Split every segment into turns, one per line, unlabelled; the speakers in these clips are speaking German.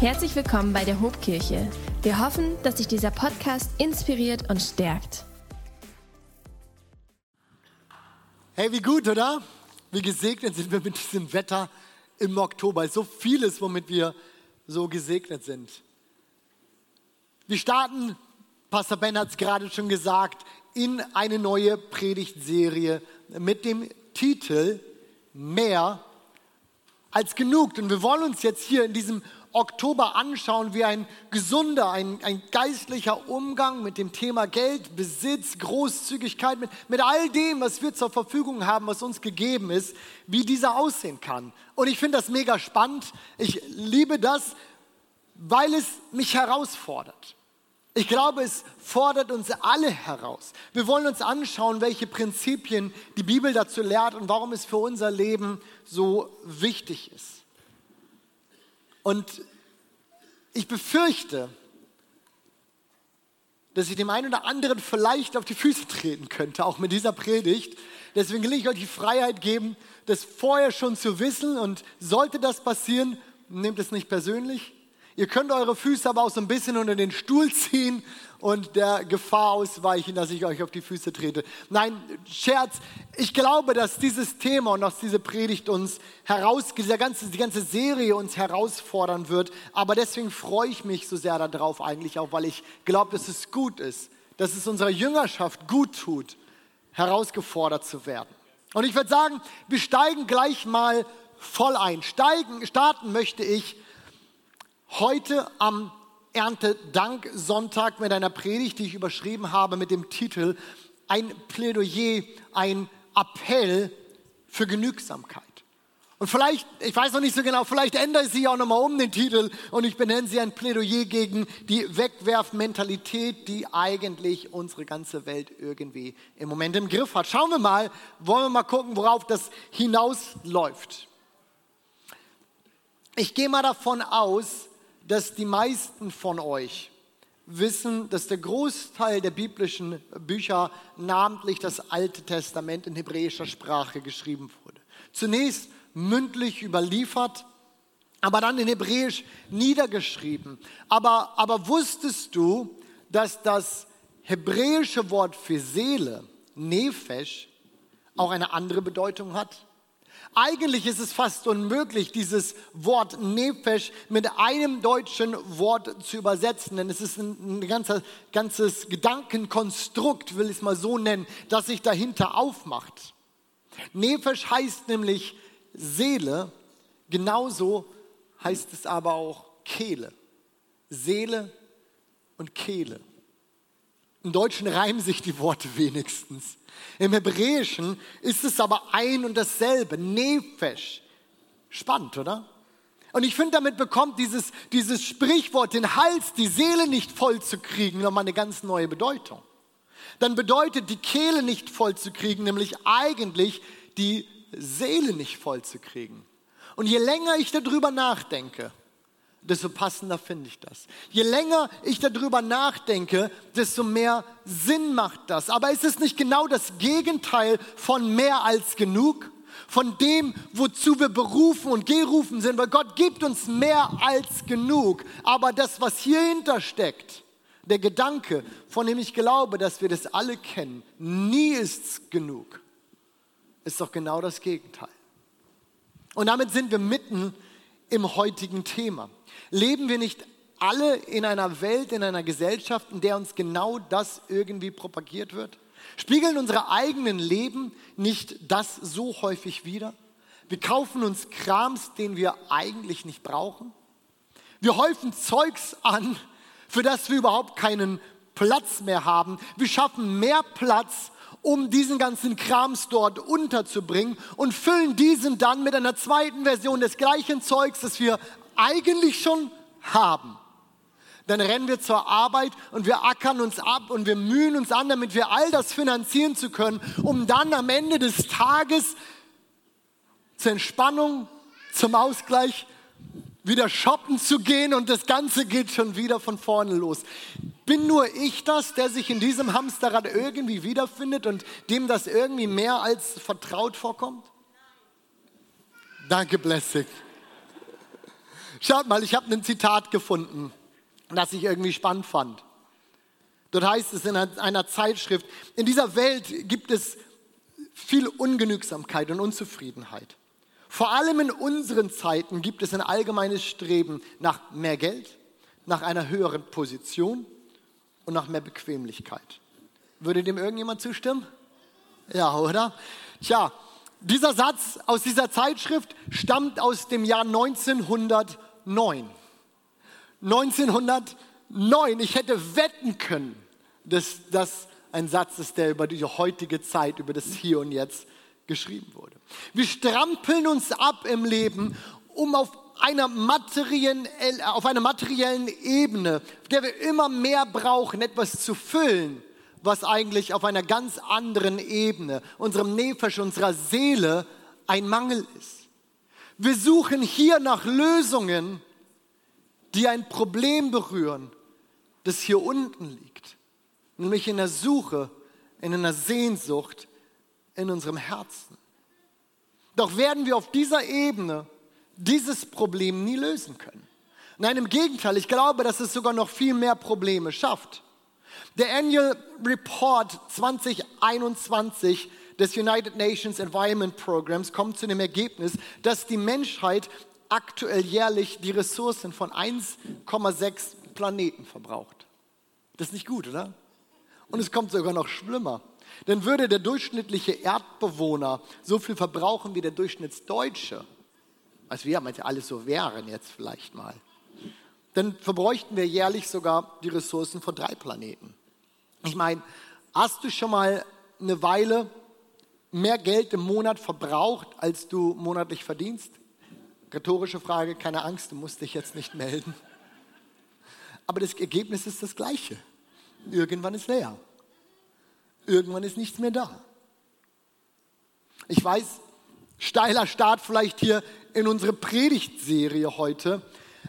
Herzlich willkommen bei der Hobkirche. Wir hoffen, dass sich dieser Podcast inspiriert und stärkt.
Hey, wie gut, oder? Wie gesegnet sind wir mit diesem Wetter im Oktober. So vieles, womit wir so gesegnet sind. Wir starten, Pastor Ben hat es gerade schon gesagt, in eine neue Predigtserie mit dem Titel Mehr als genug. Und wir wollen uns jetzt hier in diesem Oktober anschauen, wie ein gesunder, ein, ein geistlicher Umgang mit dem Thema Geld, Besitz, Großzügigkeit, mit, mit all dem, was wir zur Verfügung haben, was uns gegeben ist, wie dieser aussehen kann. Und ich finde das mega spannend. Ich liebe das, weil es mich herausfordert. Ich glaube, es fordert uns alle heraus. Wir wollen uns anschauen, welche Prinzipien die Bibel dazu lehrt und warum es für unser Leben so wichtig ist. Und ich befürchte, dass ich dem einen oder anderen vielleicht auf die Füße treten könnte, auch mit dieser Predigt. Deswegen will ich euch die Freiheit geben, das vorher schon zu wissen. Und sollte das passieren, nehmt es nicht persönlich. Ihr könnt eure Füße aber auch so ein bisschen unter den Stuhl ziehen und der Gefahr ausweichen, dass ich euch auf die Füße trete. Nein, Scherz. Ich glaube, dass dieses Thema und auch diese Predigt uns heraus, diese ganze, die ganze Serie uns herausfordern wird. Aber deswegen freue ich mich so sehr darauf eigentlich auch, weil ich glaube, dass es gut ist, dass es unserer Jüngerschaft gut tut, herausgefordert zu werden. Und ich würde sagen, wir steigen gleich mal voll ein. Steigen, starten möchte ich heute am Erntedank-Sonntag mit einer Predigt, die ich überschrieben habe mit dem Titel Ein Plädoyer, ein Appell für Genügsamkeit. Und vielleicht, ich weiß noch nicht so genau, vielleicht ändere ich sie auch nochmal um den Titel und ich benenne sie ein Plädoyer gegen die Wegwerfmentalität, die eigentlich unsere ganze Welt irgendwie im Moment im Griff hat. Schauen wir mal, wollen wir mal gucken, worauf das hinausläuft. Ich gehe mal davon aus, dass die meisten von euch wissen, dass der Großteil der biblischen Bücher, namentlich das Alte Testament in hebräischer Sprache geschrieben wurde. Zunächst mündlich überliefert, aber dann in Hebräisch niedergeschrieben. Aber, aber wusstest du, dass das hebräische Wort für Seele, Nefesh, auch eine andere Bedeutung hat? Eigentlich ist es fast unmöglich, dieses Wort Nefesh mit einem deutschen Wort zu übersetzen, denn es ist ein, ein ganzer, ganzes Gedankenkonstrukt, will ich es mal so nennen, das sich dahinter aufmacht. Nefesh heißt nämlich Seele, genauso heißt es aber auch Kehle. Seele und Kehle. Im Deutschen reimen sich die Worte wenigstens. Im Hebräischen ist es aber ein und dasselbe, Nefesh. Spannend, oder? Und ich finde, damit bekommt dieses, dieses Sprichwort, den Hals, die Seele nicht voll zu kriegen, nochmal eine ganz neue Bedeutung. Dann bedeutet die Kehle nicht voll zu kriegen, nämlich eigentlich die Seele nicht voll zu kriegen. Und je länger ich darüber nachdenke, desto passender finde ich das. Je länger ich darüber nachdenke, desto mehr Sinn macht das. Aber ist es nicht genau das Gegenteil von mehr als genug? Von dem, wozu wir berufen und gerufen sind, weil Gott gibt uns mehr als genug. Aber das, was hierhinter steckt, der Gedanke, von dem ich glaube, dass wir das alle kennen, nie ist's genug, ist doch genau das Gegenteil. Und damit sind wir mitten im heutigen Thema. Leben wir nicht alle in einer Welt, in einer Gesellschaft, in der uns genau das irgendwie propagiert wird? Spiegeln unsere eigenen Leben nicht das so häufig wider? Wir kaufen uns Krams, den wir eigentlich nicht brauchen. Wir häufen Zeugs an, für das wir überhaupt keinen Platz mehr haben. Wir schaffen mehr Platz, um diesen ganzen Krams dort unterzubringen und füllen diesen dann mit einer zweiten Version des gleichen Zeugs, das wir eigentlich schon haben. Dann rennen wir zur Arbeit und wir ackern uns ab und wir mühen uns an, damit wir all das finanzieren zu können, um dann am Ende des Tages zur Entspannung, zum Ausgleich wieder shoppen zu gehen und das Ganze geht schon wieder von vorne los. Bin nur ich das, der sich in diesem Hamsterrad irgendwie wiederfindet und dem das irgendwie mehr als vertraut vorkommt? Danke, Blessing. Schaut mal, ich habe ein Zitat gefunden, das ich irgendwie spannend fand. Dort heißt es in einer Zeitschrift, in dieser Welt gibt es viel Ungenügsamkeit und Unzufriedenheit. Vor allem in unseren Zeiten gibt es ein allgemeines Streben nach mehr Geld, nach einer höheren Position und nach mehr Bequemlichkeit. Würde dem irgendjemand zustimmen? Ja, oder? Tja, dieser Satz aus dieser Zeitschrift stammt aus dem Jahr 1909. 1909, ich hätte wetten können, dass das ein Satz ist, der über die heutige Zeit, über das Hier und Jetzt geschrieben wurde. Wir strampeln uns ab im Leben, um auf einer materiellen, auf einer materiellen Ebene, auf der wir immer mehr brauchen, etwas zu füllen, was eigentlich auf einer ganz anderen Ebene, unserem Nefesh, unserer Seele, ein Mangel ist. Wir suchen hier nach Lösungen, die ein Problem berühren, das hier unten liegt, nämlich in der Suche, in einer Sehnsucht in unserem Herzen. Doch werden wir auf dieser Ebene dieses Problem nie lösen können. Nein, im Gegenteil, ich glaube, dass es sogar noch viel mehr Probleme schafft. Der Annual Report 2021 des United Nations Environment Programs kommt zu dem Ergebnis, dass die Menschheit aktuell jährlich die Ressourcen von 1,6 Planeten verbraucht. Das ist nicht gut, oder? Und es kommt sogar noch schlimmer. Denn würde der durchschnittliche Erdbewohner so viel verbrauchen wie der Durchschnittsdeutsche, als wir manche alles so wären jetzt vielleicht mal, dann verbräuchten wir jährlich sogar die Ressourcen von drei Planeten. Ich meine, hast du schon mal eine Weile mehr Geld im Monat verbraucht, als du monatlich verdienst? Rhetorische Frage, keine Angst, du musst dich jetzt nicht melden. Aber das Ergebnis ist das gleiche. Irgendwann ist leer. Irgendwann ist nichts mehr da. Ich weiß, steiler Start vielleicht hier in unsere Predigtserie heute,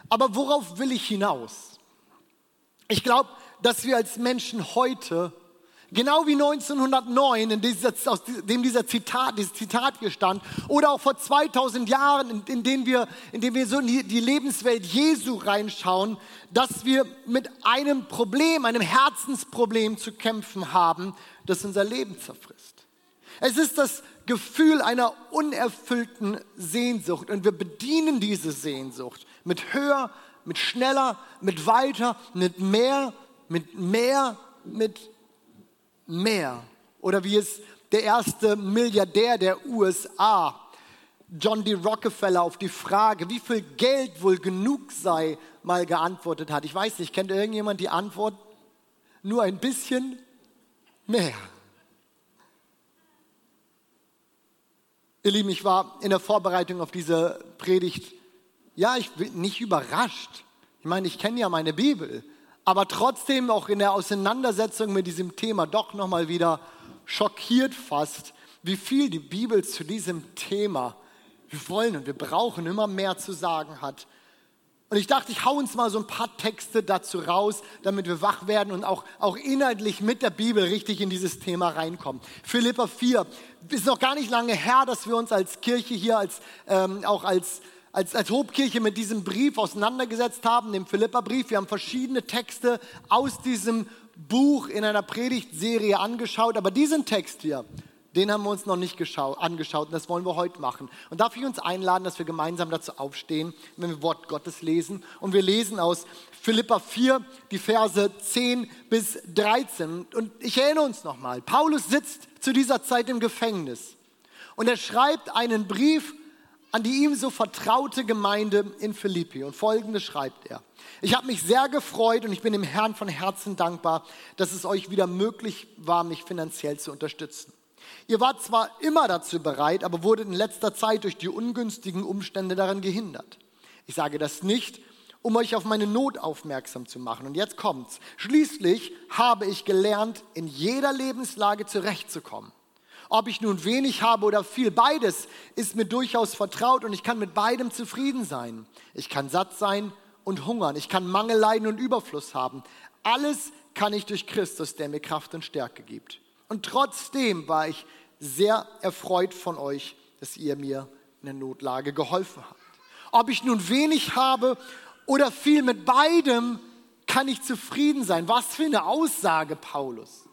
aber worauf will ich hinaus? Ich glaube, dass wir als Menschen heute, genau wie 1909, in dieser, aus dem dieser Zitat, dieses Zitat hier stand, oder auch vor 2000 Jahren, in, in denen wir, in denen wir so in die, die Lebenswelt Jesu reinschauen, dass wir mit einem Problem, einem Herzensproblem zu kämpfen haben, das unser Leben zerfrisst. Es ist das Gefühl einer unerfüllten Sehnsucht und wir bedienen diese Sehnsucht mit höher, mit schneller, mit weiter, mit mehr mit mehr, mit mehr. Oder wie es der erste Milliardär der USA, John D. Rockefeller, auf die Frage, wie viel Geld wohl genug sei, mal geantwortet hat. Ich weiß nicht, kennt irgendjemand die Antwort? Nur ein bisschen mehr. Ihr Lieben, ich war in der Vorbereitung auf diese Predigt, ja, ich bin nicht überrascht. Ich meine, ich kenne ja meine Bibel aber trotzdem auch in der Auseinandersetzung mit diesem Thema doch nochmal wieder schockiert fast, wie viel die Bibel zu diesem Thema wir wollen und wir brauchen immer mehr zu sagen hat. Und ich dachte, ich hau uns mal so ein paar Texte dazu raus, damit wir wach werden und auch, auch inhaltlich mit der Bibel richtig in dieses Thema reinkommen. Philippa 4 ist noch gar nicht lange her, dass wir uns als Kirche hier, als, ähm, auch als als, als Hobkirche mit diesem Brief auseinandergesetzt haben, dem Philippa-Brief. Wir haben verschiedene Texte aus diesem Buch in einer Predigtserie angeschaut, aber diesen Text hier, den haben wir uns noch nicht angeschaut und das wollen wir heute machen. Und darf ich uns einladen, dass wir gemeinsam dazu aufstehen, wenn wir Wort Gottes lesen. Und wir lesen aus Philippa 4, die Verse 10 bis 13. Und ich erinnere uns nochmal, Paulus sitzt zu dieser Zeit im Gefängnis und er schreibt einen Brief an die ihm so vertraute Gemeinde in Philippi. Und folgendes schreibt er. Ich habe mich sehr gefreut und ich bin dem Herrn von Herzen dankbar, dass es euch wieder möglich war, mich finanziell zu unterstützen. Ihr wart zwar immer dazu bereit, aber wurdet in letzter Zeit durch die ungünstigen Umstände daran gehindert. Ich sage das nicht, um euch auf meine Not aufmerksam zu machen. Und jetzt kommt's. Schließlich habe ich gelernt, in jeder Lebenslage zurechtzukommen. Ob ich nun wenig habe oder viel, beides ist mir durchaus vertraut und ich kann mit beidem zufrieden sein. Ich kann satt sein und hungern. Ich kann Mangel leiden und Überfluss haben. Alles kann ich durch Christus, der mir Kraft und Stärke gibt. Und trotzdem war ich sehr erfreut von euch, dass ihr mir in der Notlage geholfen habt. Ob ich nun wenig habe oder viel mit beidem, kann ich zufrieden sein. Was für eine Aussage, Paulus.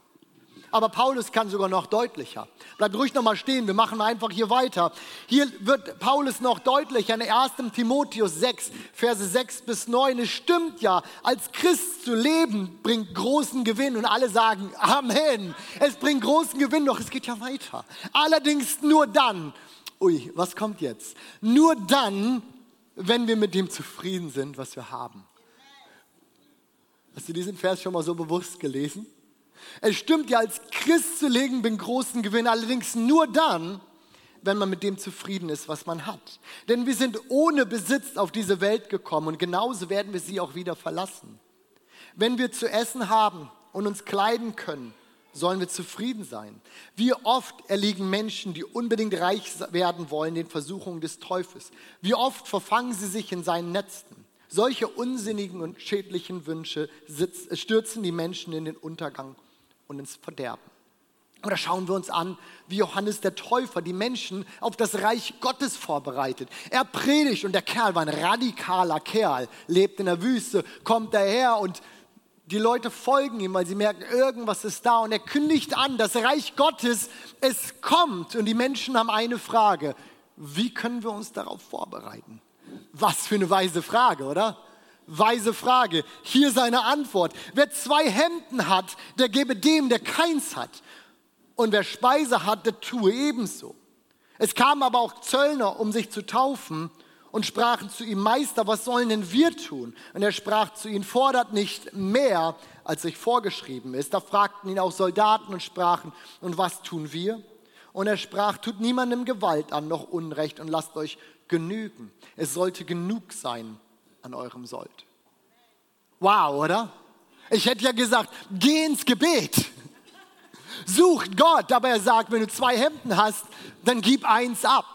Aber Paulus kann sogar noch deutlicher. Bleibt ruhig nochmal stehen, wir machen einfach hier weiter. Hier wird Paulus noch deutlicher in 1. Timotheus 6, Verse 6 bis 9. Es stimmt ja, als Christ zu leben bringt großen Gewinn und alle sagen Amen. Es bringt großen Gewinn, doch es geht ja weiter. Allerdings nur dann, ui, was kommt jetzt? Nur dann, wenn wir mit dem zufrieden sind, was wir haben. Hast du diesen Vers schon mal so bewusst gelesen? Es stimmt ja, als Christ zu legen bin großen Gewinn, allerdings nur dann, wenn man mit dem zufrieden ist, was man hat. Denn wir sind ohne Besitz auf diese Welt gekommen und genauso werden wir sie auch wieder verlassen. Wenn wir zu essen haben und uns kleiden können, sollen wir zufrieden sein. Wie oft erliegen Menschen, die unbedingt reich werden wollen, den Versuchungen des Teufels. Wie oft verfangen sie sich in seinen Netzen. Solche unsinnigen und schädlichen Wünsche stürzen die Menschen in den Untergang und ins Verderben. Oder schauen wir uns an, wie Johannes der Täufer die Menschen auf das Reich Gottes vorbereitet. Er predigt und der Kerl war ein radikaler Kerl, lebt in der Wüste, kommt daher und die Leute folgen ihm, weil sie merken, irgendwas ist da. Und er kündigt an, das Reich Gottes, es kommt. Und die Menschen haben eine Frage, wie können wir uns darauf vorbereiten? Was für eine weise Frage, oder? Weise Frage. Hier seine Antwort. Wer zwei Hemden hat, der gebe dem, der keins hat. Und wer Speise hat, der tue ebenso. Es kamen aber auch Zöllner, um sich zu taufen und sprachen zu ihm, Meister, was sollen denn wir tun? Und er sprach zu ihnen, fordert nicht mehr, als euch vorgeschrieben ist. Da fragten ihn auch Soldaten und sprachen, und was tun wir? Und er sprach, tut niemandem Gewalt an, noch Unrecht und lasst euch genügen. Es sollte genug sein, an eurem Sold. Wow, oder? Ich hätte ja gesagt, geh ins Gebet. Sucht Gott, aber er sagt, wenn du zwei Hemden hast, dann gib eins ab.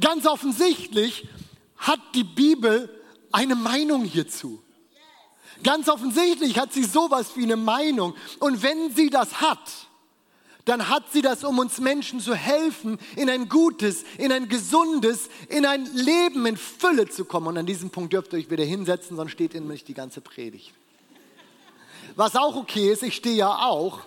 Ganz offensichtlich hat die Bibel eine Meinung hierzu. Ganz offensichtlich hat sie sowas wie eine Meinung. Und wenn sie das hat, dann hat sie das, um uns Menschen zu helfen, in ein gutes, in ein gesundes, in ein Leben in Fülle zu kommen. Und an diesem Punkt dürft ihr euch wieder hinsetzen, sonst steht in mich die ganze Predigt. Was auch okay ist, ich stehe ja auch.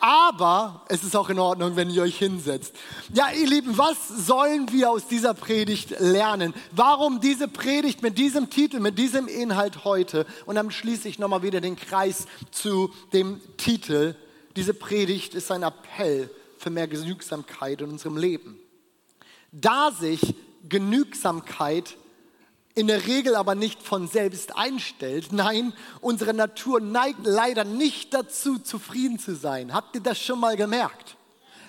Aber es ist auch in Ordnung, wenn ihr euch hinsetzt. Ja, ihr Lieben, was sollen wir aus dieser Predigt lernen? Warum diese Predigt mit diesem Titel, mit diesem Inhalt heute? Und dann schließe ich nochmal wieder den Kreis zu dem Titel diese Predigt ist ein Appell für mehr Genügsamkeit in unserem Leben. Da sich Genügsamkeit in der Regel aber nicht von selbst einstellt. Nein, unsere Natur neigt leider nicht dazu, zufrieden zu sein. Habt ihr das schon mal gemerkt?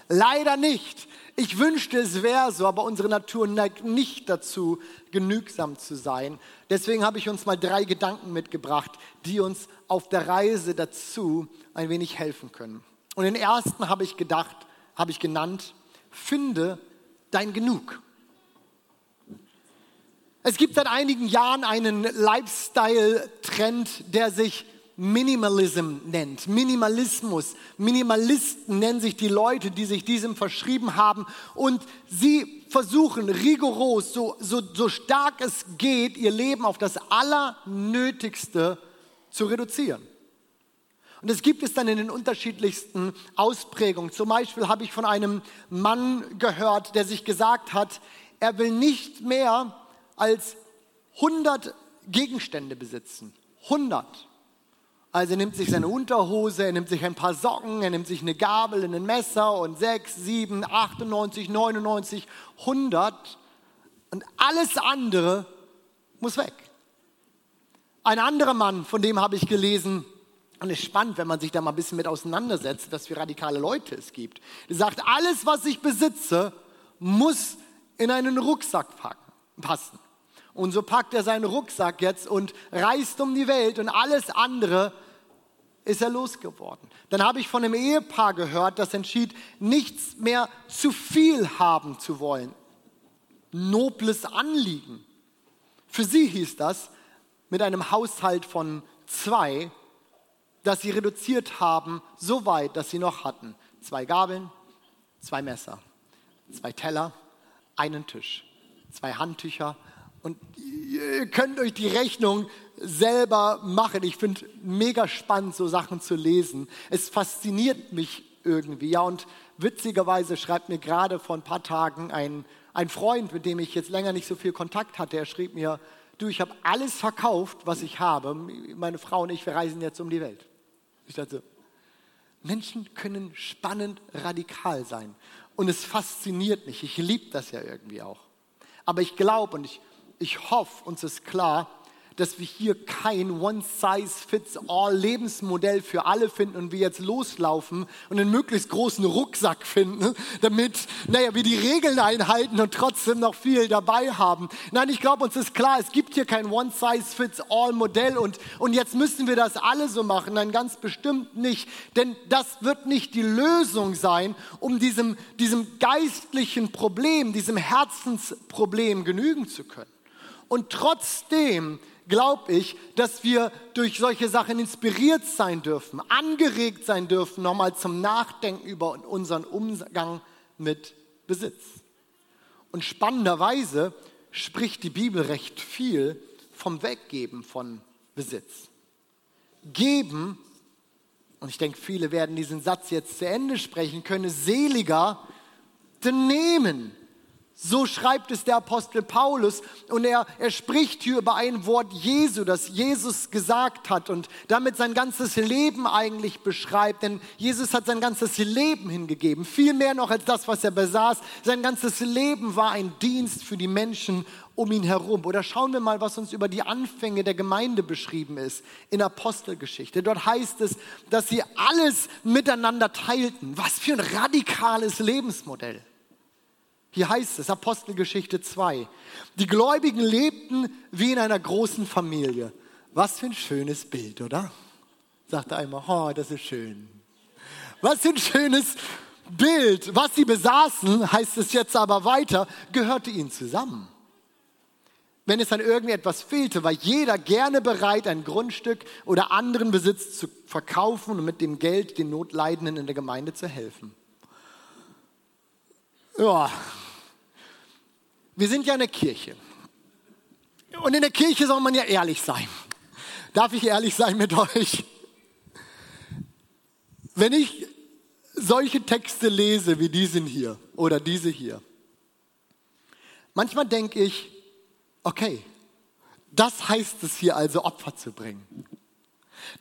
Leider nicht. Ich wünschte, es wäre so, aber unsere Natur neigt nicht dazu, genügsam zu sein. Deswegen habe ich uns mal drei Gedanken mitgebracht, die uns auf der Reise dazu ein wenig helfen können. Und den ersten habe ich gedacht, habe ich genannt, finde dein Genug. Es gibt seit einigen Jahren einen Lifestyle-Trend, der sich Minimalism nennt. Minimalismus. Minimalisten nennen sich die Leute, die sich diesem verschrieben haben. Und sie versuchen rigoros, so, so, so stark es geht, ihr Leben auf das Allernötigste zu reduzieren. Und es gibt es dann in den unterschiedlichsten Ausprägungen. Zum Beispiel habe ich von einem Mann gehört, der sich gesagt hat, er will nicht mehr als 100 Gegenstände besitzen. 100. Also er nimmt sich seine Unterhose, er nimmt sich ein paar Socken, er nimmt sich eine Gabel, ein Messer und 6, 7, 98, 99, 100 und alles andere muss weg. Ein anderer Mann, von dem habe ich gelesen, und es ist spannend, wenn man sich da mal ein bisschen mit auseinandersetzt, was für radikale Leute es gibt. Der sagt, alles, was ich besitze, muss in einen Rucksack packen, passen. Und so packt er seinen Rucksack jetzt und reist um die Welt und alles andere ist er losgeworden. Dann habe ich von einem Ehepaar gehört, das entschied, nichts mehr zu viel haben zu wollen. Nobles Anliegen. Für sie hieß das, mit einem Haushalt von zwei, dass sie reduziert haben, so weit, dass sie noch hatten. Zwei Gabeln, zwei Messer, zwei Teller, einen Tisch, zwei Handtücher, Und ihr könnt euch die Rechnung selber machen. Ich finde mega spannend, so Sachen zu lesen. Es fasziniert mich irgendwie. Ja, und witzigerweise schreibt mir gerade vor ein paar Tagen ein, ein Freund, mit dem ich jetzt länger nicht so viel Kontakt hatte, er schrieb mir, du, ich habe alles verkauft, was ich habe. Meine Frau und ich, wir reisen jetzt um die Welt. Ich dachte, Menschen können spannend radikal sein. Und es fasziniert mich. Ich liebe das ja irgendwie auch. Aber ich glaube und ich, ich hoffe, uns ist klar, dass wir hier kein One-Size-Fits-All-Lebensmodell für alle finden und wir jetzt loslaufen und einen möglichst großen Rucksack finden, damit, naja, wir die Regeln einhalten und trotzdem noch viel dabei haben. Nein, ich glaube, uns ist klar, es gibt hier kein One-Size-Fits-All-Modell und, und jetzt müssen wir das alle so machen. Nein, ganz bestimmt nicht, denn das wird nicht die Lösung sein, um diesem, diesem geistlichen Problem, diesem Herzensproblem genügen zu können. Und trotzdem glaube ich, dass wir durch solche Sachen inspiriert sein dürfen, angeregt sein dürfen, nochmal zum Nachdenken über unseren Umgang mit Besitz. Und spannenderweise spricht die Bibel recht viel vom Weggeben von Besitz. Geben, und ich denke, viele werden diesen Satz jetzt zu Ende sprechen können, seliger denn nehmen. So schreibt es der Apostel Paulus und er, er spricht hier über ein Wort Jesu, das Jesus gesagt hat und damit sein ganzes Leben eigentlich beschreibt. Denn Jesus hat sein ganzes Leben hingegeben, viel mehr noch als das, was er besaß. Sein ganzes Leben war ein Dienst für die Menschen um ihn herum. Oder schauen wir mal, was uns über die Anfänge der Gemeinde beschrieben ist in Apostelgeschichte. Dort heißt es, dass sie alles miteinander teilten. Was für ein radikales Lebensmodell. Hier heißt es, Apostelgeschichte 2, die Gläubigen lebten wie in einer großen Familie. Was für ein schönes Bild, oder? Sagte einmal, oh, das ist schön. Was für ein schönes Bild. Was sie besaßen, heißt es jetzt aber weiter, gehörte ihnen zusammen. Wenn es an irgendetwas fehlte, war jeder gerne bereit, ein Grundstück oder anderen Besitz zu verkaufen und mit dem Geld den Notleidenden in der Gemeinde zu helfen. Ja, wir sind ja eine Kirche. Und in der Kirche soll man ja ehrlich sein. Darf ich ehrlich sein mit euch? Wenn ich solche Texte lese wie diesen hier oder diese hier, manchmal denke ich, okay, das heißt es hier also Opfer zu bringen.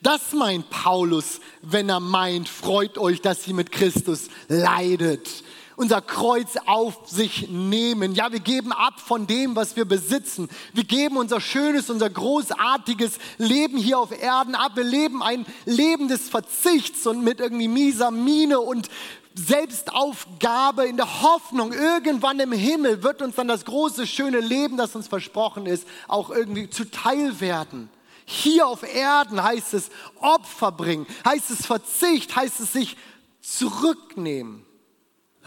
Das meint Paulus, wenn er meint, freut euch, dass sie mit Christus leidet unser Kreuz auf sich nehmen. Ja, wir geben ab von dem, was wir besitzen. Wir geben unser schönes, unser großartiges Leben hier auf Erden ab. Wir leben ein Leben des Verzichts und mit irgendwie mieser Miene und Selbstaufgabe in der Hoffnung, irgendwann im Himmel wird uns dann das große, schöne Leben, das uns versprochen ist, auch irgendwie zuteil werden. Hier auf Erden heißt es Opfer bringen, heißt es Verzicht, heißt es sich zurücknehmen.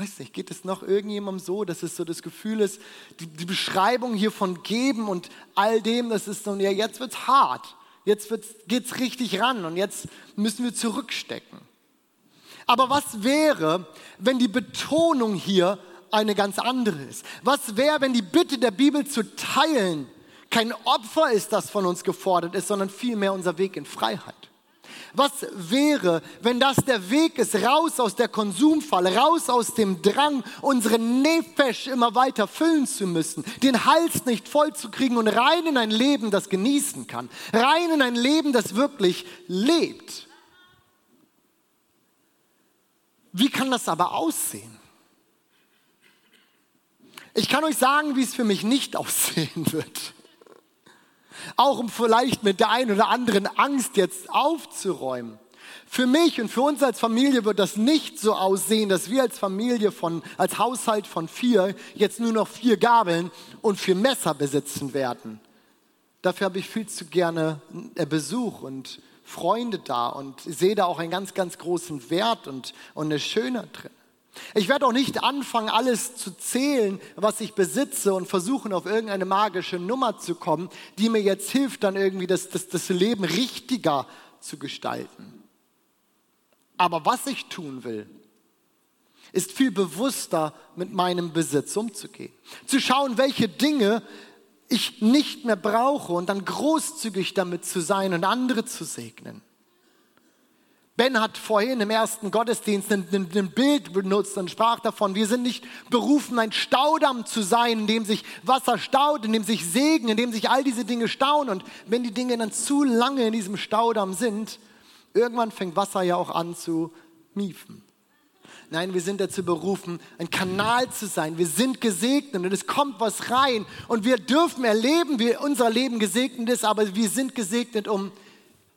Weiß nicht, geht es noch irgendjemandem so, dass es so das Gefühl ist, die, die Beschreibung hier von Geben und all dem, das ist so, ja, jetzt wird es hart, jetzt geht es richtig ran und jetzt müssen wir zurückstecken. Aber was wäre, wenn die Betonung hier eine ganz andere ist? Was wäre, wenn die Bitte der Bibel zu teilen kein Opfer ist, das von uns gefordert ist, sondern vielmehr unser Weg in Freiheit? Was wäre, wenn das der Weg ist, raus aus der Konsumfalle, raus aus dem Drang, unsere Nefesh immer weiter füllen zu müssen, den Hals nicht voll zu kriegen und rein in ein Leben, das genießen kann, rein in ein Leben, das wirklich lebt. Wie kann das aber aussehen? Ich kann euch sagen, wie es für mich nicht aussehen wird. Auch um vielleicht mit der einen oder anderen Angst jetzt aufzuräumen. Für mich und für uns als Familie wird das nicht so aussehen, dass wir als Familie von, als Haushalt von vier jetzt nur noch vier Gabeln und vier Messer besitzen werden. Dafür habe ich viel zu gerne äh, Besuch und Freunde da und sehe da auch einen ganz, ganz großen Wert und, und eine Schöne drin. Ich werde auch nicht anfangen, alles zu zählen, was ich besitze und versuchen, auf irgendeine magische Nummer zu kommen, die mir jetzt hilft, dann irgendwie das, das, das Leben richtiger zu gestalten. Aber was ich tun will, ist viel bewusster mit meinem Besitz umzugehen. Zu schauen, welche Dinge ich nicht mehr brauche und dann großzügig damit zu sein und andere zu segnen. Ben hat vorhin im ersten Gottesdienst ein, ein, ein, Bild benutzt und sprach davon, wir sind nicht berufen, ein Staudamm zu sein, in dem sich Wasser staut, in dem sich Segen, in dem sich all diese Dinge stauen. Und wenn die Dinge dann zu lange in diesem Staudamm sind, irgendwann fängt Wasser ja auch an zu miefen. Nein, wir sind dazu berufen, ein Kanal zu sein. Wir sind gesegnet und es kommt was rein. Und wir dürfen erleben, wie unser Leben gesegnet ist, aber wir sind gesegnet, um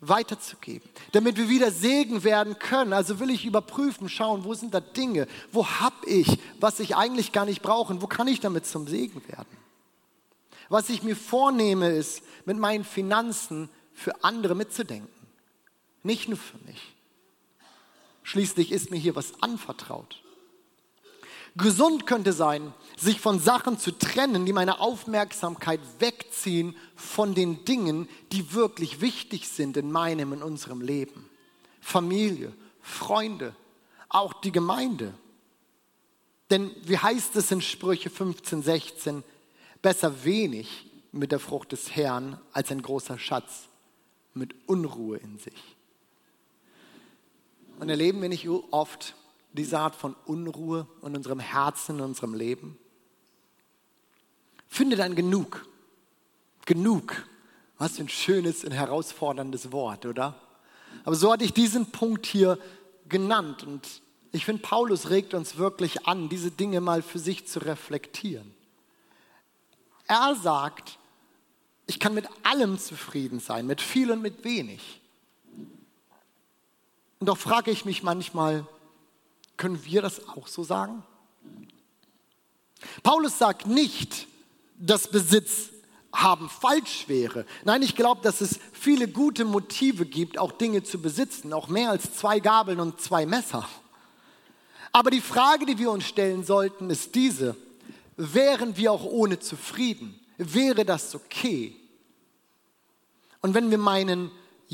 weiterzugeben, damit wir wieder Segen werden können. Also will ich überprüfen, schauen, wo sind da Dinge, wo habe ich, was ich eigentlich gar nicht brauche und wo kann ich damit zum Segen werden. Was ich mir vornehme, ist, mit meinen Finanzen für andere mitzudenken, nicht nur für mich. Schließlich ist mir hier was anvertraut. Gesund könnte sein, sich von Sachen zu trennen, die meine Aufmerksamkeit wegziehen von den Dingen, die wirklich wichtig sind in meinem, in unserem Leben. Familie, Freunde, auch die Gemeinde. Denn wie heißt es in Sprüche 15, 16, besser wenig mit der Frucht des Herrn als ein großer Schatz mit Unruhe in sich. Und erleben wir nicht oft diese Art von Unruhe in unserem Herzen, in unserem Leben? Finde dann genug. Genug. Was für ein schönes und herausforderndes Wort, oder? Aber so hatte ich diesen Punkt hier genannt. Und ich finde, Paulus regt uns wirklich an, diese Dinge mal für sich zu reflektieren. Er sagt, ich kann mit allem zufrieden sein, mit viel und mit wenig. Und doch frage ich mich manchmal, können wir das auch so sagen? Paulus sagt nicht, dass Besitz haben falsch wäre. Nein, ich glaube, dass es viele gute Motive gibt, auch Dinge zu besitzen, auch mehr als zwei Gabeln und zwei Messer. Aber die Frage, die wir uns stellen sollten, ist diese. Wären wir auch ohne zufrieden? Wäre das okay? Und wenn wir meinen,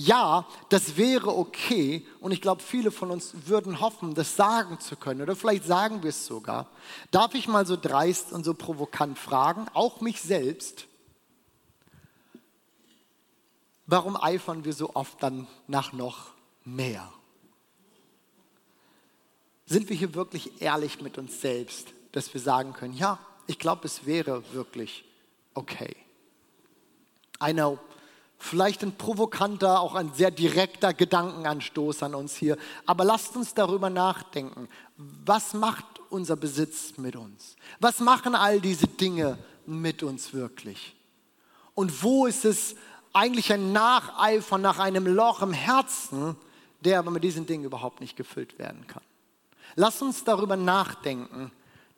ja, das wäre okay und ich glaube, viele von uns würden hoffen, das sagen zu können oder vielleicht sagen wir es sogar. Darf ich mal so dreist und so provokant fragen, auch mich selbst, warum eifern wir so oft dann nach noch mehr? Sind wir hier wirklich ehrlich mit uns selbst, dass wir sagen können, ja, ich glaube, es wäre wirklich okay. I know Vielleicht ein provokanter, auch ein sehr direkter Gedankenanstoß an uns hier. Aber lasst uns darüber nachdenken. Was macht unser Besitz mit uns? Was machen all diese Dinge mit uns wirklich? Und wo ist es eigentlich ein Nacheifern nach einem Loch im Herzen, der aber mit diesen Dingen überhaupt nicht gefüllt werden kann? Lasst uns darüber nachdenken,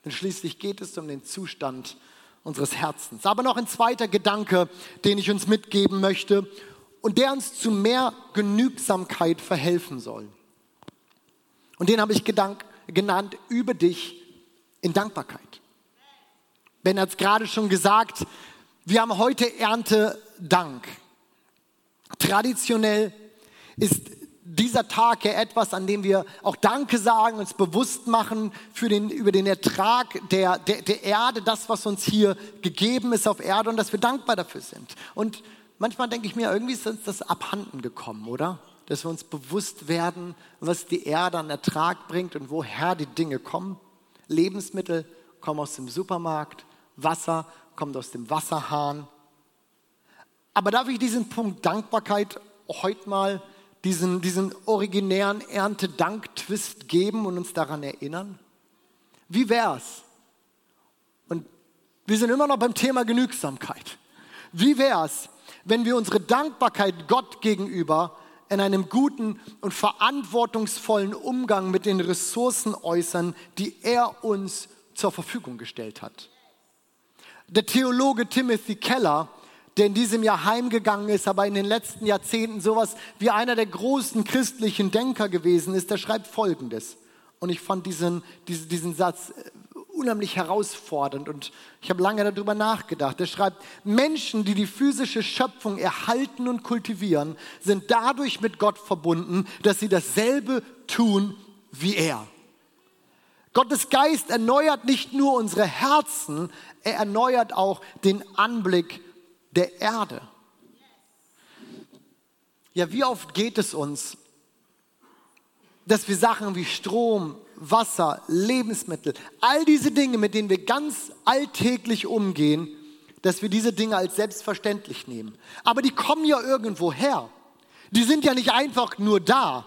denn schließlich geht es um den Zustand unseres Herzens. Aber noch ein zweiter Gedanke, den ich uns mitgeben möchte und der uns zu mehr Genügsamkeit verhelfen soll. Und den habe ich gedank, genannt, über dich in Dankbarkeit. Ben hat es gerade schon gesagt, wir haben heute Erntedank. Traditionell ist dieser Tag ja etwas, an dem wir auch Danke sagen, uns bewusst machen für den, über den Ertrag der, der, der Erde, das, was uns hier gegeben ist auf Erde und dass wir dankbar dafür sind. Und manchmal denke ich mir, irgendwie ist uns das abhanden gekommen, oder? Dass wir uns bewusst werden, was die Erde an Ertrag bringt und woher die Dinge kommen. Lebensmittel kommen aus dem Supermarkt, Wasser kommt aus dem Wasserhahn. Aber darf ich diesen Punkt Dankbarkeit heute mal diesen, diesen originären Erntedank-Twist geben und uns daran erinnern? Wie wär's? Und wir sind immer noch beim Thema Genügsamkeit. Wie wär's, wenn wir unsere Dankbarkeit Gott gegenüber in einem guten und verantwortungsvollen Umgang mit den Ressourcen äußern, die er uns zur Verfügung gestellt hat? Der Theologe Timothy Keller der in diesem Jahr heimgegangen ist, aber in den letzten Jahrzehnten sowas wie einer der großen christlichen Denker gewesen ist, der schreibt Folgendes. Und ich fand diesen, diesen, diesen Satz äh, unheimlich herausfordernd und ich habe lange darüber nachgedacht. Er schreibt, Menschen, die die physische Schöpfung erhalten und kultivieren, sind dadurch mit Gott verbunden, dass sie dasselbe tun wie er. Gottes Geist erneuert nicht nur unsere Herzen, er erneuert auch den Anblick der Erde. Ja, wie oft geht es uns, dass wir Sachen wie Strom, Wasser, Lebensmittel, all diese Dinge, mit denen wir ganz alltäglich umgehen, dass wir diese Dinge als selbstverständlich nehmen. Aber die kommen ja irgendwo her. Die sind ja nicht einfach nur da.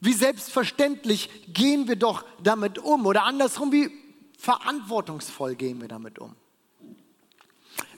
Wie selbstverständlich gehen wir doch damit um oder andersrum, wie verantwortungsvoll gehen wir damit um.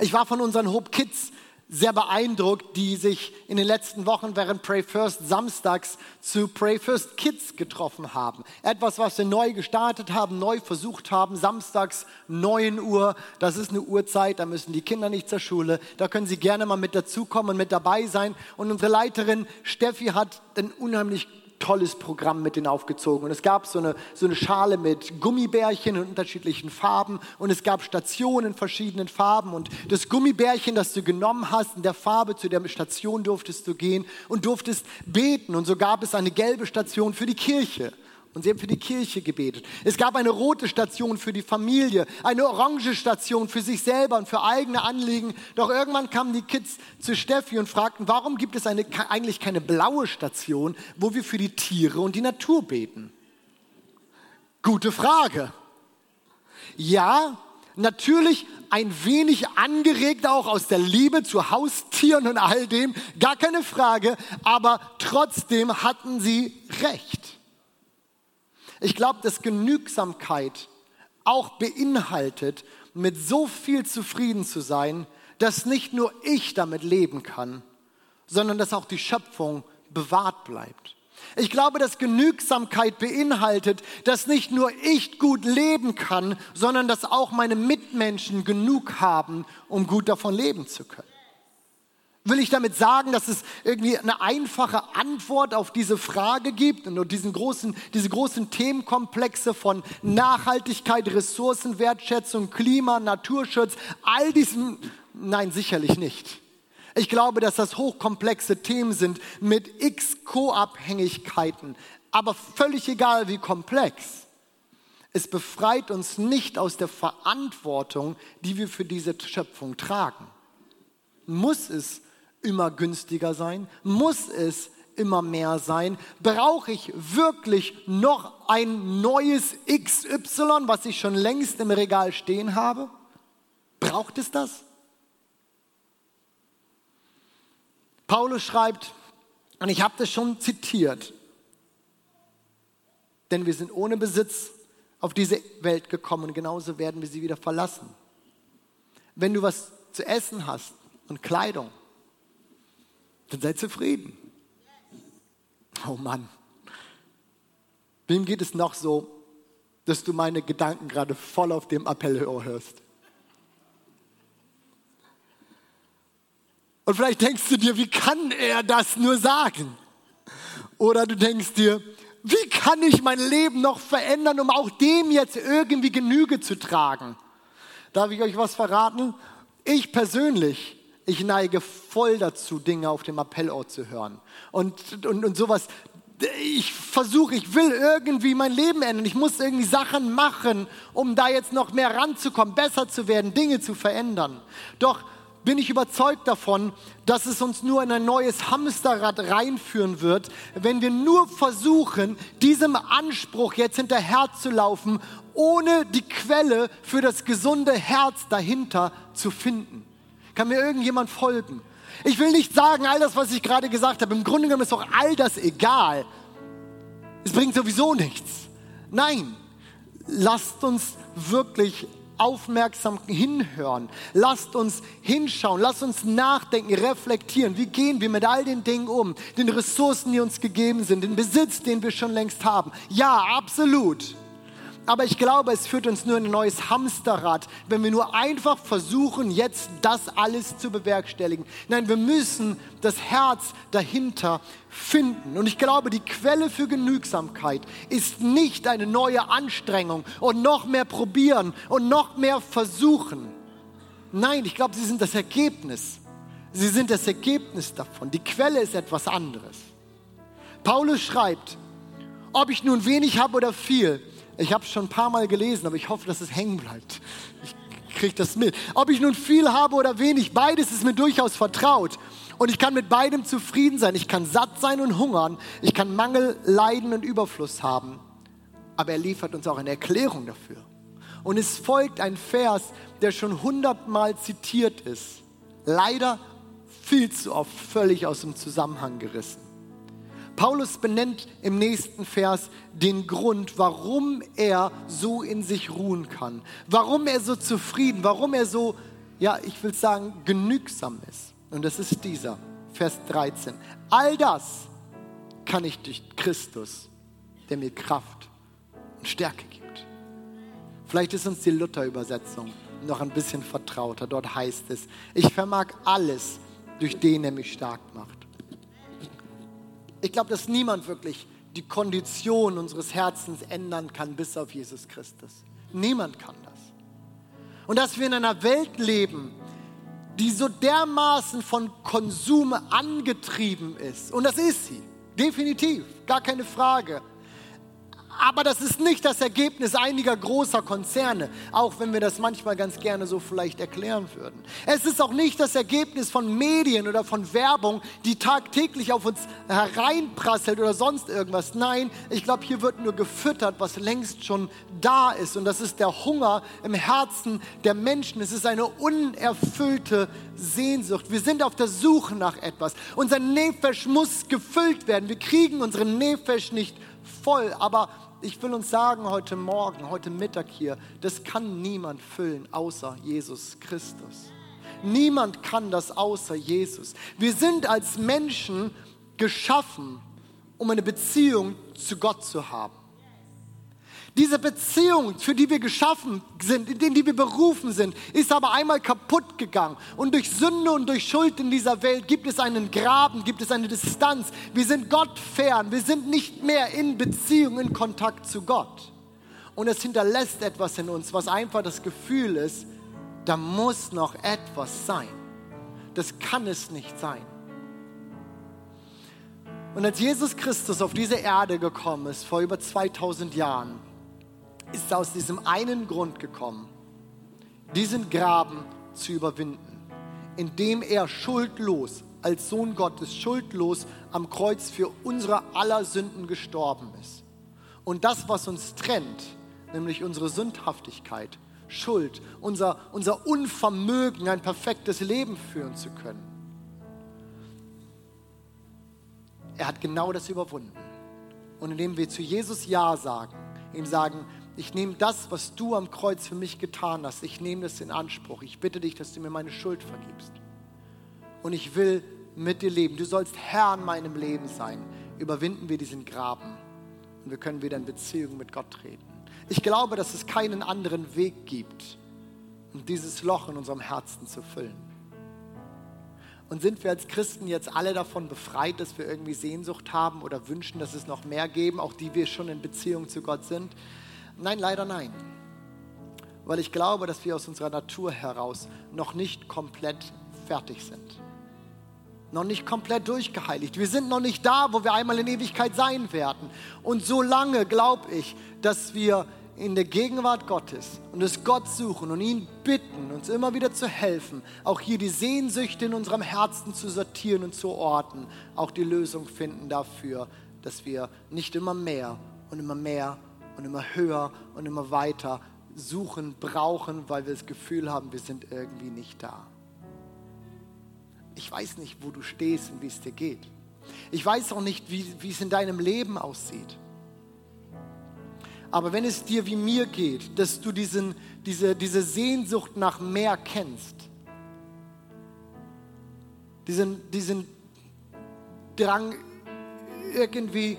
Ich war von unseren Hope Kids sehr beeindruckt, die sich in den letzten Wochen während Pray First samstags zu Pray First Kids getroffen haben. Etwas, was wir neu gestartet haben, neu versucht haben, samstags 9 Uhr. Das ist eine Uhrzeit, da müssen die Kinder nicht zur Schule. Da können sie gerne mal mit dazukommen und mit dabei sein. Und unsere Leiterin Steffi hat ein unheimlich tolles Programm mit denen aufgezogen. Und es gab so eine, so eine Schale mit Gummibärchen in unterschiedlichen Farben und es gab Stationen in verschiedenen Farben. Und das Gummibärchen, das du genommen hast, in der Farbe zu der Station durftest du gehen und durftest beten. Und so gab es eine gelbe Station für die Kirche. Und sie haben für die Kirche gebetet. Es gab eine rote Station für die Familie, eine orange Station für sich selber und für eigene Anliegen. Doch irgendwann kamen die Kids zu Steffi und fragten, warum gibt es eine, eigentlich keine blaue Station, wo wir für die Tiere und die Natur beten? Gute Frage. Ja, natürlich ein wenig angeregt auch aus der Liebe zu Haustieren und all dem, gar keine Frage, aber trotzdem hatten sie recht. Ich glaube, dass Genügsamkeit auch beinhaltet, mit so viel zufrieden zu sein, dass nicht nur ich damit leben kann, sondern dass auch die Schöpfung bewahrt bleibt. Ich glaube, dass Genügsamkeit beinhaltet, dass nicht nur ich gut leben kann, sondern dass auch meine Mitmenschen genug haben, um gut davon leben zu können. Will ich damit sagen, dass es irgendwie eine einfache Antwort auf diese Frage gibt und diesen großen, diese großen Themenkomplexe von Nachhaltigkeit, Ressourcenwertschätzung, Klima, Naturschutz, all diesen, nein, sicherlich nicht. Ich glaube, dass das hochkomplexe Themen sind mit x Co-Abhängigkeiten, aber völlig egal wie komplex. Es befreit uns nicht aus der Verantwortung, die wir für diese Schöpfung tragen. Muss es immer günstiger sein? Muss es immer mehr sein? Brauche ich wirklich noch ein neues XY, was ich schon längst im Regal stehen habe? Braucht es das? Paulus schreibt, und ich habe das schon zitiert, denn wir sind ohne Besitz auf diese Welt gekommen genauso werden wir sie wieder verlassen. Wenn du was zu essen hast und Kleidung, dann sei zufrieden. Oh Mann. Wem geht es noch so, dass du meine Gedanken gerade voll auf dem Appellhörer hörst? Und vielleicht denkst du dir, wie kann er das nur sagen? Oder du denkst dir, wie kann ich mein Leben noch verändern, um auch dem jetzt irgendwie Genüge zu tragen? Darf ich euch was verraten? Ich persönlich ich neige voll dazu, Dinge auf dem Appellort zu hören. Und, und, und sowas, ich versuche, ich will irgendwie mein Leben ändern. Ich muss irgendwie Sachen machen, um da jetzt noch mehr ranzukommen, besser zu werden, Dinge zu verändern. Doch bin ich überzeugt davon, dass es uns nur in ein neues Hamsterrad reinführen wird, wenn wir nur versuchen, diesem Anspruch jetzt hinterherzulaufen, ohne die Quelle für das gesunde Herz dahinter zu finden. Kann mir irgendjemand folgen? Ich will nicht sagen, all das, was ich gerade gesagt habe, im Grunde genommen ist doch all das egal. Es bringt sowieso nichts. Nein, lasst uns wirklich aufmerksam hinhören. Lasst uns hinschauen, lasst uns nachdenken, reflektieren. Wie gehen wir mit all den Dingen um? Den Ressourcen, die uns gegeben sind, den Besitz, den wir schon längst haben. Ja, absolut. Aber ich glaube, es führt uns nur in ein neues Hamsterrad, wenn wir nur einfach versuchen, jetzt das alles zu bewerkstelligen. Nein, wir müssen das Herz dahinter finden. Und ich glaube, die Quelle für Genügsamkeit ist nicht eine neue Anstrengung und noch mehr probieren und noch mehr versuchen. Nein, ich glaube, sie sind das Ergebnis. Sie sind das Ergebnis davon. Die Quelle ist etwas anderes. Paulus schreibt, ob ich nun wenig habe oder viel, ich habe es schon ein paar Mal gelesen, aber ich hoffe, dass es hängen bleibt. Ich kriege das mit. Ob ich nun viel habe oder wenig, beides ist mir durchaus vertraut. Und ich kann mit beidem zufrieden sein. Ich kann satt sein und hungern. Ich kann Mangel, Leiden und Überfluss haben. Aber er liefert uns auch eine Erklärung dafür. Und es folgt ein Vers, der schon hundertmal zitiert ist. Leider viel zu oft völlig aus dem Zusammenhang gerissen. Paulus benennt im nächsten Vers den Grund, warum er so in sich ruhen kann, warum er so zufrieden, warum er so, ja, ich will sagen, genügsam ist. Und das ist dieser, Vers 13. All das kann ich durch Christus, der mir Kraft und Stärke gibt. Vielleicht ist uns die Luther-Übersetzung noch ein bisschen vertrauter. Dort heißt es, ich vermag alles durch den er mich stark macht. Ich glaube, dass niemand wirklich die Kondition unseres Herzens ändern kann, bis auf Jesus Christus. Niemand kann das. Und dass wir in einer Welt leben, die so dermaßen von Konsum angetrieben ist. Und das ist sie, definitiv, gar keine Frage. Aber das ist nicht das Ergebnis einiger großer Konzerne, auch wenn wir das manchmal ganz gerne so vielleicht erklären würden. Es ist auch nicht das Ergebnis von Medien oder von Werbung, die tagtäglich auf uns hereinprasselt oder sonst irgendwas. Nein, ich glaube, hier wird nur gefüttert, was längst schon da ist. Und das ist der Hunger im Herzen der Menschen. Es ist eine unerfüllte Sehnsucht. Wir sind auf der Suche nach etwas. Unser Nefesh muss gefüllt werden. Wir kriegen unseren Nefesh nicht voll, aber ich will uns sagen heute Morgen, heute Mittag hier, das kann niemand füllen außer Jesus Christus. Niemand kann das außer Jesus. Wir sind als Menschen geschaffen, um eine Beziehung zu Gott zu haben. Diese Beziehung, für die wir geschaffen sind, in die wir berufen sind, ist aber einmal kaputt gegangen. Und durch Sünde und durch Schuld in dieser Welt gibt es einen Graben, gibt es eine Distanz. Wir sind Gott fern. Wir sind nicht mehr in Beziehung, in Kontakt zu Gott. Und es hinterlässt etwas in uns, was einfach das Gefühl ist, da muss noch etwas sein. Das kann es nicht sein. Und als Jesus Christus auf diese Erde gekommen ist, vor über 2000 Jahren, ist aus diesem einen Grund gekommen, diesen Graben zu überwinden, indem er schuldlos, als Sohn Gottes, schuldlos am Kreuz für unsere aller Sünden gestorben ist. Und das, was uns trennt, nämlich unsere Sündhaftigkeit, Schuld, unser, unser Unvermögen, ein perfektes Leben führen zu können. Er hat genau das überwunden. Und indem wir zu Jesus Ja sagen, ihm sagen, ich nehme das, was du am Kreuz für mich getan hast, ich nehme das in Anspruch. Ich bitte dich, dass du mir meine Schuld vergibst. Und ich will mit dir leben. Du sollst Herr in meinem Leben sein. Überwinden wir diesen Graben und wir können wieder in Beziehung mit Gott treten. Ich glaube, dass es keinen anderen Weg gibt, um dieses Loch in unserem Herzen zu füllen. Und sind wir als Christen jetzt alle davon befreit, dass wir irgendwie Sehnsucht haben oder wünschen, dass es noch mehr geben, auch die wir schon in Beziehung zu Gott sind? Nein, leider nein. Weil ich glaube, dass wir aus unserer Natur heraus noch nicht komplett fertig sind. Noch nicht komplett durchgeheiligt. Wir sind noch nicht da, wo wir einmal in Ewigkeit sein werden. Und so lange glaube ich, dass wir in der Gegenwart Gottes und es Gott suchen und ihn bitten, uns immer wieder zu helfen, auch hier die Sehnsüchte in unserem Herzen zu sortieren und zu orten, auch die Lösung finden dafür, dass wir nicht immer mehr und immer mehr und immer höher und immer weiter suchen, brauchen, weil wir das Gefühl haben, wir sind irgendwie nicht da. Ich weiß nicht, wo du stehst und wie es dir geht. Ich weiß auch nicht, wie, wie es in deinem Leben aussieht. Aber wenn es dir wie mir geht, dass du diesen, diese, diese Sehnsucht nach mehr kennst, diesen, diesen Drang irgendwie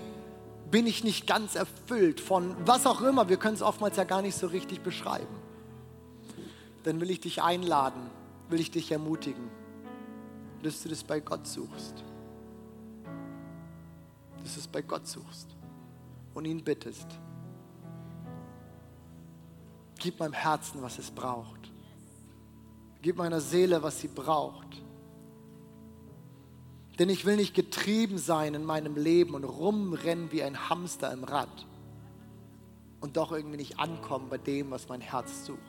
bin ich nicht ganz erfüllt von was auch immer. Wir können es oftmals ja gar nicht so richtig beschreiben. Dann will ich dich einladen, will ich dich ermutigen, dass du das bei Gott suchst. Dass du es bei Gott suchst und ihn bittest. Gib meinem Herzen, was es braucht. Gib meiner Seele, was sie braucht. Denn ich will nicht getrieben sein in meinem Leben und rumrennen wie ein Hamster im Rad und doch irgendwie nicht ankommen bei dem, was mein Herz sucht.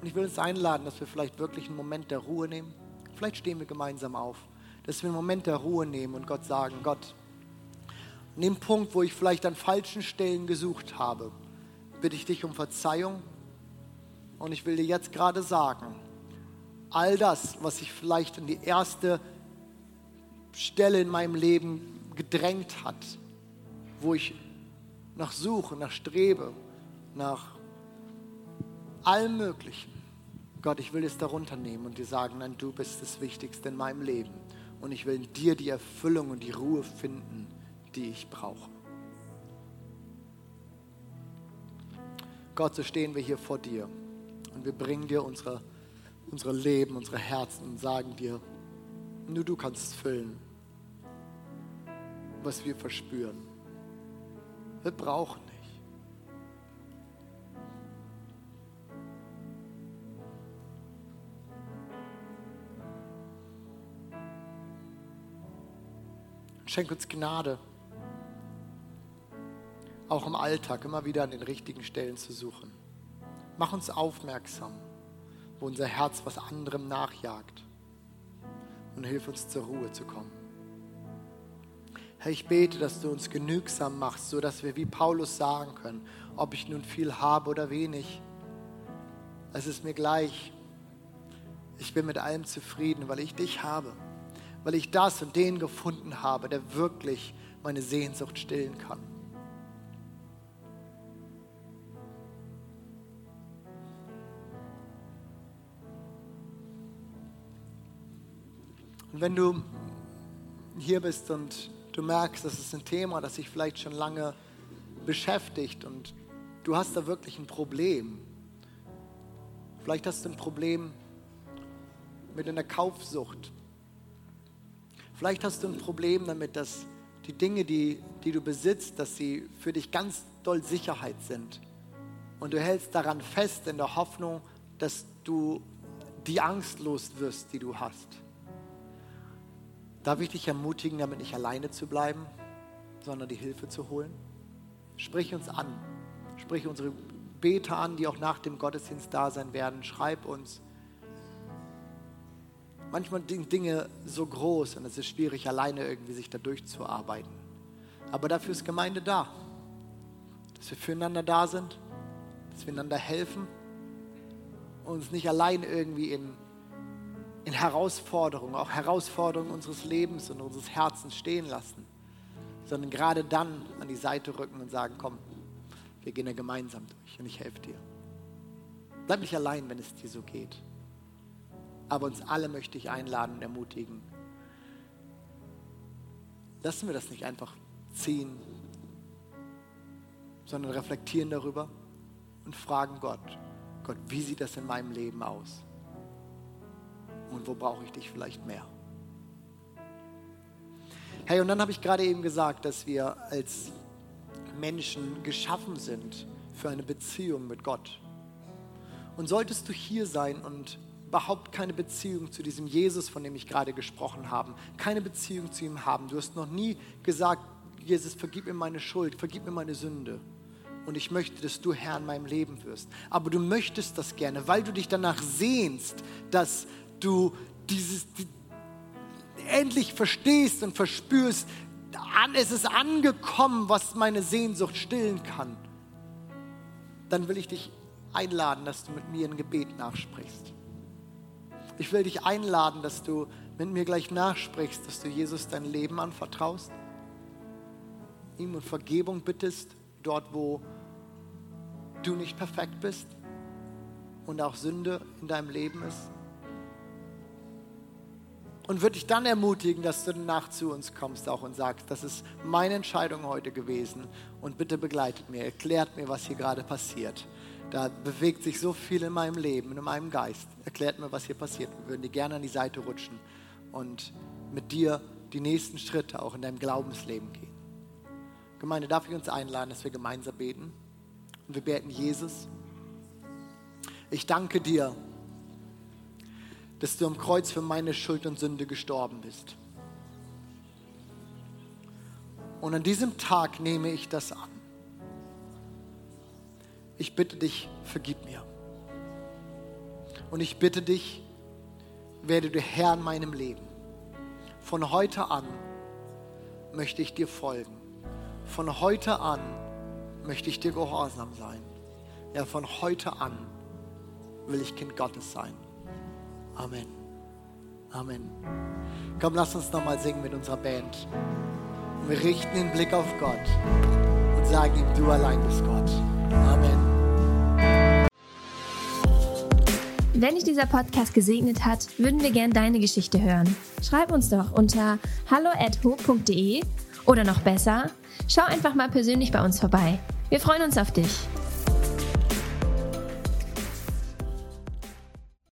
Und ich will uns einladen, dass wir vielleicht wirklich einen Moment der Ruhe nehmen. Vielleicht stehen wir gemeinsam auf. Dass wir einen Moment der Ruhe nehmen und Gott sagen, Gott, an dem Punkt, wo ich vielleicht an falschen Stellen gesucht habe, bitte ich dich um Verzeihung. Und ich will dir jetzt gerade sagen, all das, was sich vielleicht an die erste Stelle in meinem Leben gedrängt hat, wo ich nach suche, nach strebe, nach allem Möglichen. Gott, ich will es darunter nehmen und dir sagen, nein, du bist das Wichtigste in meinem Leben. Und ich will in dir die Erfüllung und die Ruhe finden, die ich brauche. Gott, so stehen wir hier vor dir und wir bringen dir unsere, unsere Leben, unsere Herzen und sagen dir, nur du kannst füllen, was wir verspüren. Wir brauchen Schenk uns Gnade, auch im Alltag immer wieder an den richtigen Stellen zu suchen. Mach uns aufmerksam, wo unser Herz was anderem nachjagt und hilf uns zur Ruhe zu kommen. Herr, ich bete, dass du uns genügsam machst, sodass wir wie Paulus sagen können, ob ich nun viel habe oder wenig. Es ist mir gleich. Ich bin mit allem zufrieden, weil ich dich habe weil ich das und den gefunden habe, der wirklich meine Sehnsucht stillen kann. Wenn du hier bist und du merkst, das ist ein Thema, das sich vielleicht schon lange beschäftigt und du hast da wirklich ein Problem. Vielleicht hast du ein Problem mit einer Kaufsucht. Vielleicht hast du ein Problem damit, dass die Dinge, die, die du besitzt, dass sie für dich ganz doll Sicherheit sind. Und du hältst daran fest in der Hoffnung, dass du die Angst los wirst, die du hast. Darf ich dich ermutigen, damit nicht alleine zu bleiben, sondern die Hilfe zu holen? Sprich uns an. Sprich unsere Beter an, die auch nach dem Gottesdienst da sein werden. Schreib uns manchmal sind Dinge so groß und es ist schwierig, alleine irgendwie sich da durchzuarbeiten. Aber dafür ist Gemeinde da. Dass wir füreinander da sind, dass wir einander helfen und uns nicht allein irgendwie in, in Herausforderungen, auch Herausforderungen unseres Lebens und unseres Herzens stehen lassen, sondern gerade dann an die Seite rücken und sagen, komm, wir gehen da gemeinsam durch und ich helfe dir. Bleib nicht allein, wenn es dir so geht. Aber uns alle möchte ich einladen und ermutigen. Lassen wir das nicht einfach ziehen, sondern reflektieren darüber und fragen Gott, Gott, wie sieht das in meinem Leben aus? Und wo brauche ich dich vielleicht mehr? Hey, und dann habe ich gerade eben gesagt, dass wir als Menschen geschaffen sind für eine Beziehung mit Gott. Und solltest du hier sein und überhaupt keine Beziehung zu diesem Jesus, von dem ich gerade gesprochen habe, keine Beziehung zu ihm haben. Du hast noch nie gesagt, Jesus, vergib mir meine Schuld, vergib mir meine Sünde. Und ich möchte, dass du Herr in meinem Leben wirst. Aber du möchtest das gerne, weil du dich danach sehnst, dass du dieses die, endlich verstehst und verspürst, es ist angekommen, was meine Sehnsucht stillen kann. Dann will ich dich einladen, dass du mit mir ein Gebet nachsprichst. Ich will dich einladen, dass du mit mir gleich nachsprichst, dass du Jesus dein Leben anvertraust, ihm um Vergebung bittest, dort wo du nicht perfekt bist und auch Sünde in deinem Leben ist. Und würde dich dann ermutigen, dass du danach zu uns kommst auch und sagst, das ist meine Entscheidung heute gewesen und bitte begleitet mir, erklärt mir, was hier gerade passiert. Da bewegt sich so viel in meinem Leben, in meinem Geist. Erklärt mir, was hier passiert. Wir würden dir gerne an die Seite rutschen und mit dir die nächsten Schritte auch in deinem Glaubensleben gehen. Gemeinde, darf ich uns einladen, dass wir gemeinsam beten? Und wir beten Jesus. Ich danke dir, dass du am Kreuz für meine Schuld und Sünde gestorben bist. Und an diesem Tag nehme ich das an ich bitte dich, vergib mir. Und ich bitte dich, werde du Herr in meinem Leben. Von heute an möchte ich dir folgen. Von heute an möchte ich dir gehorsam sein. Ja, von heute an will ich Kind Gottes sein. Amen. Amen. Komm, lass uns nochmal singen mit unserer Band. Wir richten den Blick auf Gott und sagen ihm, du allein bist Gott. Amen.
Wenn dich dieser Podcast gesegnet hat, würden wir gerne deine Geschichte hören. Schreib uns doch unter hallo@ho.de oder noch besser, schau einfach mal persönlich bei uns vorbei. Wir freuen uns auf dich.